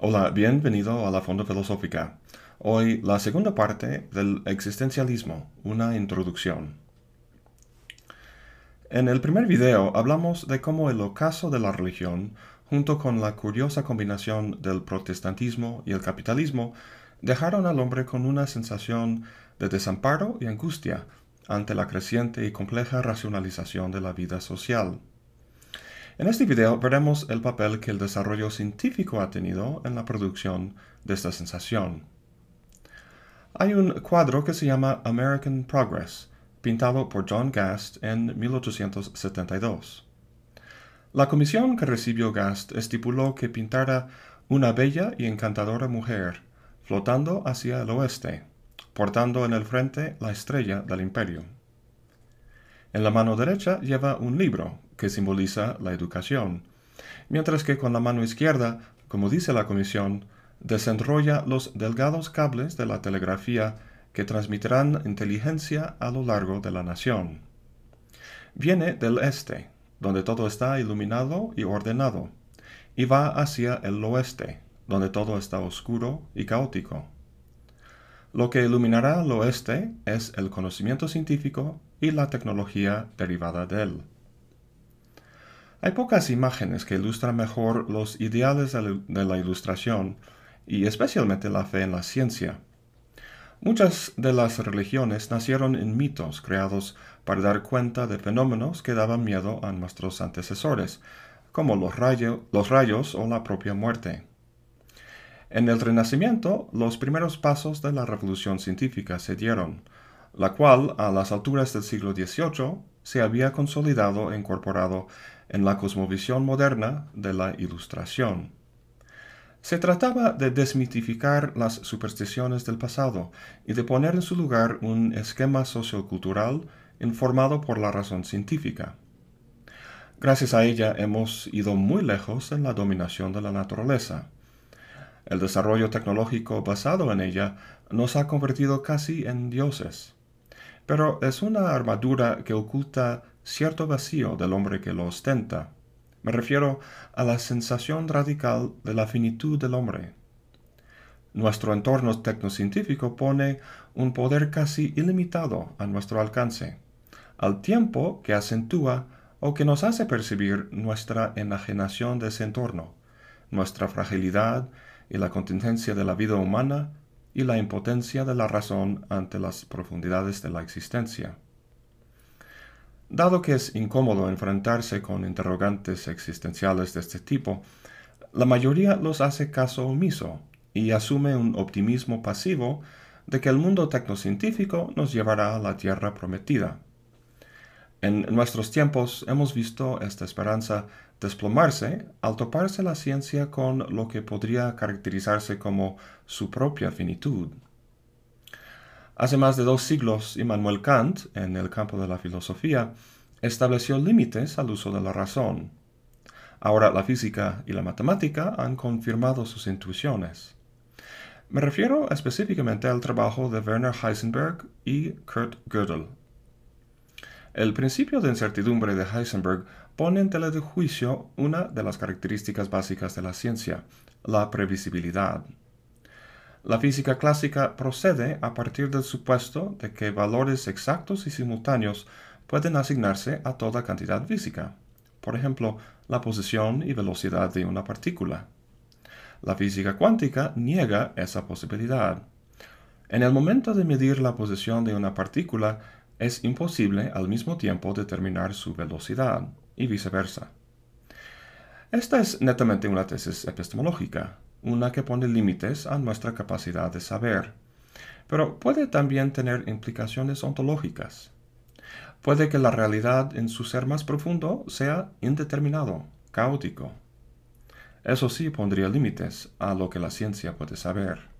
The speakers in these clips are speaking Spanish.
Hola, bienvenido a la Fonda Filosófica. Hoy la segunda parte del existencialismo, una introducción. En el primer video hablamos de cómo el ocaso de la religión, junto con la curiosa combinación del protestantismo y el capitalismo, dejaron al hombre con una sensación de desamparo y angustia ante la creciente y compleja racionalización de la vida social. En este video veremos el papel que el desarrollo científico ha tenido en la producción de esta sensación. Hay un cuadro que se llama American Progress, pintado por John Gast en 1872. La comisión que recibió Gast estipuló que pintara una bella y encantadora mujer flotando hacia el oeste, portando en el frente la estrella del imperio. En la mano derecha lleva un libro que simboliza la educación, mientras que con la mano izquierda, como dice la comisión, desenrolla los delgados cables de la telegrafía que transmitirán inteligencia a lo largo de la nación. Viene del este, donde todo está iluminado y ordenado, y va hacia el oeste, donde todo está oscuro y caótico. Lo que iluminará el oeste es el conocimiento científico y la tecnología derivada de él. Hay pocas imágenes que ilustran mejor los ideales de la ilustración y especialmente la fe en la ciencia. Muchas de las religiones nacieron en mitos creados para dar cuenta de fenómenos que daban miedo a nuestros antecesores, como los, los rayos o la propia muerte. En el Renacimiento, los primeros pasos de la revolución científica se dieron, la cual, a las alturas del siglo XVIII, se había consolidado e incorporado en la cosmovisión moderna de la Ilustración. Se trataba de desmitificar las supersticiones del pasado y de poner en su lugar un esquema sociocultural informado por la razón científica. Gracias a ella hemos ido muy lejos en la dominación de la naturaleza. El desarrollo tecnológico basado en ella nos ha convertido casi en dioses. Pero es una armadura que oculta cierto vacío del hombre que lo ostenta. Me refiero a la sensación radical de la finitud del hombre. Nuestro entorno tecnocientífico pone un poder casi ilimitado a nuestro alcance, al tiempo que acentúa o que nos hace percibir nuestra enajenación de ese entorno, nuestra fragilidad y la contingencia de la vida humana y la impotencia de la razón ante las profundidades de la existencia. Dado que es incómodo enfrentarse con interrogantes existenciales de este tipo, la mayoría los hace caso omiso y asume un optimismo pasivo de que el mundo tecnocientífico nos llevará a la tierra prometida. En nuestros tiempos hemos visto esta esperanza desplomarse al toparse la ciencia con lo que podría caracterizarse como su propia finitud. Hace más de dos siglos, Immanuel Kant, en el campo de la filosofía, estableció límites al uso de la razón. Ahora la física y la matemática han confirmado sus intuiciones. Me refiero específicamente al trabajo de Werner Heisenberg y Kurt Gödel. El principio de incertidumbre de Heisenberg pone en tela de juicio una de las características básicas de la ciencia, la previsibilidad. La física clásica procede a partir del supuesto de que valores exactos y simultáneos pueden asignarse a toda cantidad física, por ejemplo, la posición y velocidad de una partícula. La física cuántica niega esa posibilidad. En el momento de medir la posición de una partícula, es imposible al mismo tiempo determinar su velocidad, y viceversa. Esta es netamente una tesis epistemológica, una que pone límites a nuestra capacidad de saber, pero puede también tener implicaciones ontológicas. Puede que la realidad en su ser más profundo sea indeterminado, caótico. Eso sí pondría límites a lo que la ciencia puede saber.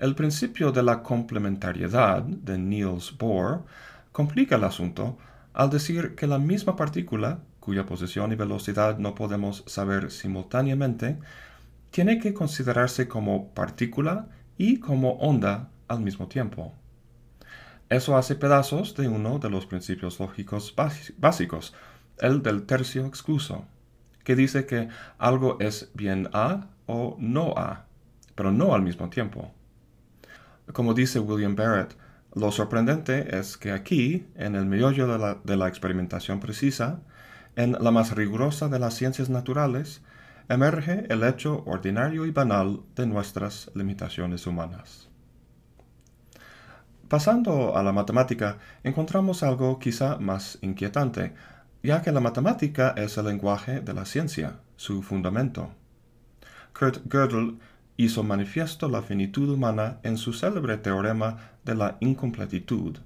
El principio de la complementariedad de Niels Bohr complica el asunto al decir que la misma partícula, cuya posición y velocidad no podemos saber simultáneamente, tiene que considerarse como partícula y como onda al mismo tiempo. Eso hace pedazos de uno de los principios lógicos básicos, el del tercio excluso, que dice que algo es bien A o no A, pero no al mismo tiempo. Como dice William Barrett, lo sorprendente es que aquí, en el meollo de la, de la experimentación precisa, en la más rigurosa de las ciencias naturales, emerge el hecho ordinario y banal de nuestras limitaciones humanas. Pasando a la matemática, encontramos algo quizá más inquietante, ya que la matemática es el lenguaje de la ciencia, su fundamento. Kurt Gödel hizo manifiesto la finitud humana en su célebre teorema de la incompletitud.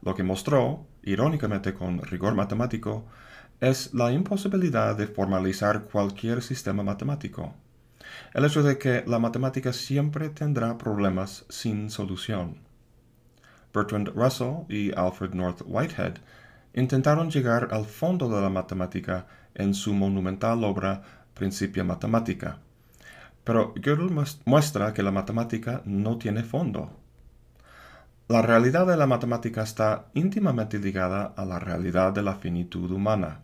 Lo que mostró, irónicamente con rigor matemático, es la imposibilidad de formalizar cualquier sistema matemático. El hecho de que la matemática siempre tendrá problemas sin solución. Bertrand Russell y Alfred North Whitehead intentaron llegar al fondo de la matemática en su monumental obra Principia Mathematica. Pero Gödel muestra que la matemática no tiene fondo. La realidad de la matemática está íntimamente ligada a la realidad de la finitud humana.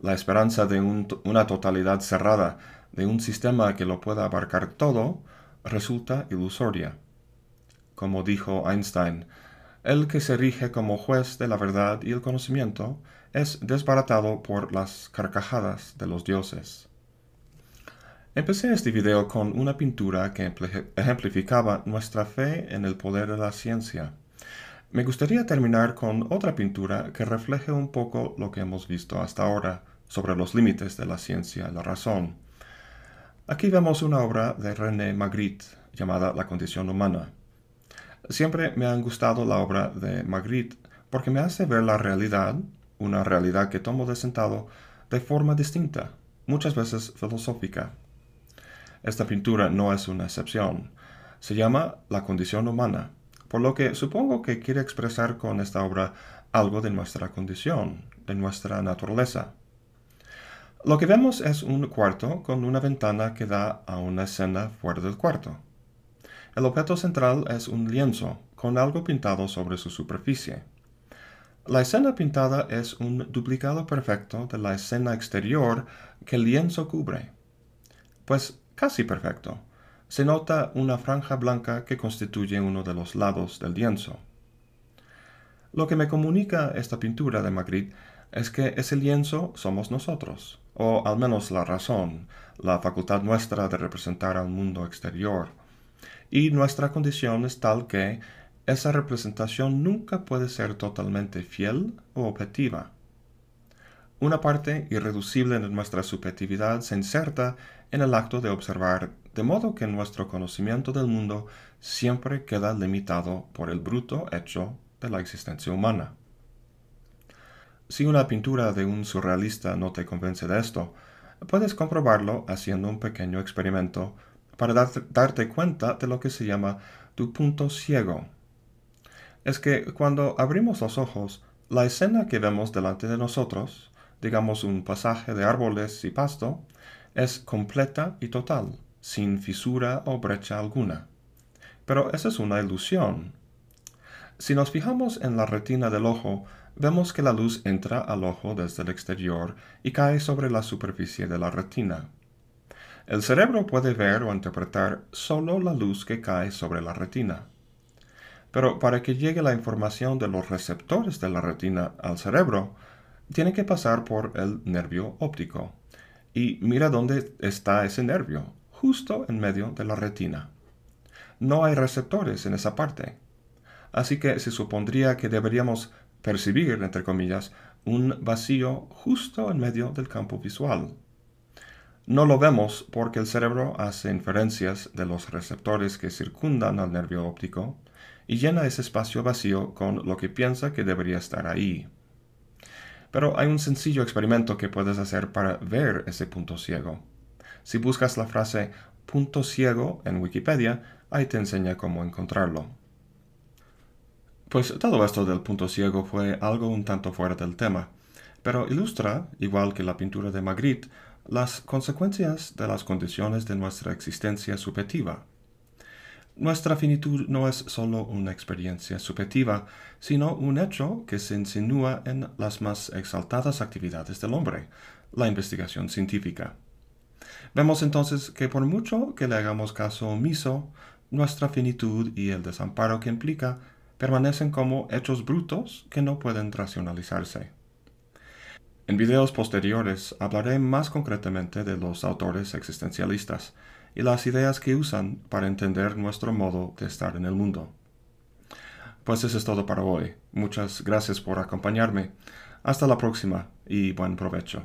La esperanza de una totalidad cerrada, de un sistema que lo pueda abarcar todo, resulta ilusoria. Como dijo Einstein, el que se rige como juez de la verdad y el conocimiento es desbaratado por las carcajadas de los dioses. Empecé este video con una pintura que ejemplificaba nuestra fe en el poder de la ciencia. Me gustaría terminar con otra pintura que refleje un poco lo que hemos visto hasta ahora sobre los límites de la ciencia y la razón. Aquí vemos una obra de René Magritte llamada La condición humana. Siempre me ha gustado la obra de Magritte porque me hace ver la realidad, una realidad que tomo de sentado, de forma distinta, muchas veces filosófica. Esta pintura no es una excepción. Se llama La condición humana, por lo que supongo que quiere expresar con esta obra algo de nuestra condición, de nuestra naturaleza. Lo que vemos es un cuarto con una ventana que da a una escena fuera del cuarto. El objeto central es un lienzo con algo pintado sobre su superficie. La escena pintada es un duplicado perfecto de la escena exterior que el lienzo cubre. Pues casi perfecto. Se nota una franja blanca que constituye uno de los lados del lienzo. Lo que me comunica esta pintura de Magritte es que ese lienzo somos nosotros, o al menos la razón, la facultad nuestra de representar al mundo exterior. Y nuestra condición es tal que esa representación nunca puede ser totalmente fiel o objetiva. Una parte irreducible de nuestra subjetividad se inserta en el acto de observar, de modo que nuestro conocimiento del mundo siempre queda limitado por el bruto hecho de la existencia humana. Si una pintura de un surrealista no te convence de esto, puedes comprobarlo haciendo un pequeño experimento para darte cuenta de lo que se llama tu punto ciego. Es que cuando abrimos los ojos, la escena que vemos delante de nosotros, digamos un pasaje de árboles y pasto, es completa y total, sin fisura o brecha alguna. Pero esa es una ilusión. Si nos fijamos en la retina del ojo, vemos que la luz entra al ojo desde el exterior y cae sobre la superficie de la retina. El cerebro puede ver o interpretar solo la luz que cae sobre la retina. Pero para que llegue la información de los receptores de la retina al cerebro, tiene que pasar por el nervio óptico. Y mira dónde está ese nervio, justo en medio de la retina. No hay receptores en esa parte. Así que se supondría que deberíamos percibir, entre comillas, un vacío justo en medio del campo visual. No lo vemos porque el cerebro hace inferencias de los receptores que circundan al nervio óptico y llena ese espacio vacío con lo que piensa que debería estar ahí. Pero hay un sencillo experimento que puedes hacer para ver ese punto ciego. Si buscas la frase punto ciego en Wikipedia, ahí te enseña cómo encontrarlo. Pues todo esto del punto ciego fue algo un tanto fuera del tema, pero ilustra, igual que la pintura de Magritte, las consecuencias de las condiciones de nuestra existencia subjetiva. Nuestra finitud no es solo una experiencia subjetiva, sino un hecho que se insinúa en las más exaltadas actividades del hombre, la investigación científica. Vemos entonces que por mucho que le hagamos caso omiso, nuestra finitud y el desamparo que implica permanecen como hechos brutos que no pueden racionalizarse. En videos posteriores hablaré más concretamente de los autores existencialistas y las ideas que usan para entender nuestro modo de estar en el mundo. Pues eso es todo para hoy. Muchas gracias por acompañarme. Hasta la próxima y buen provecho.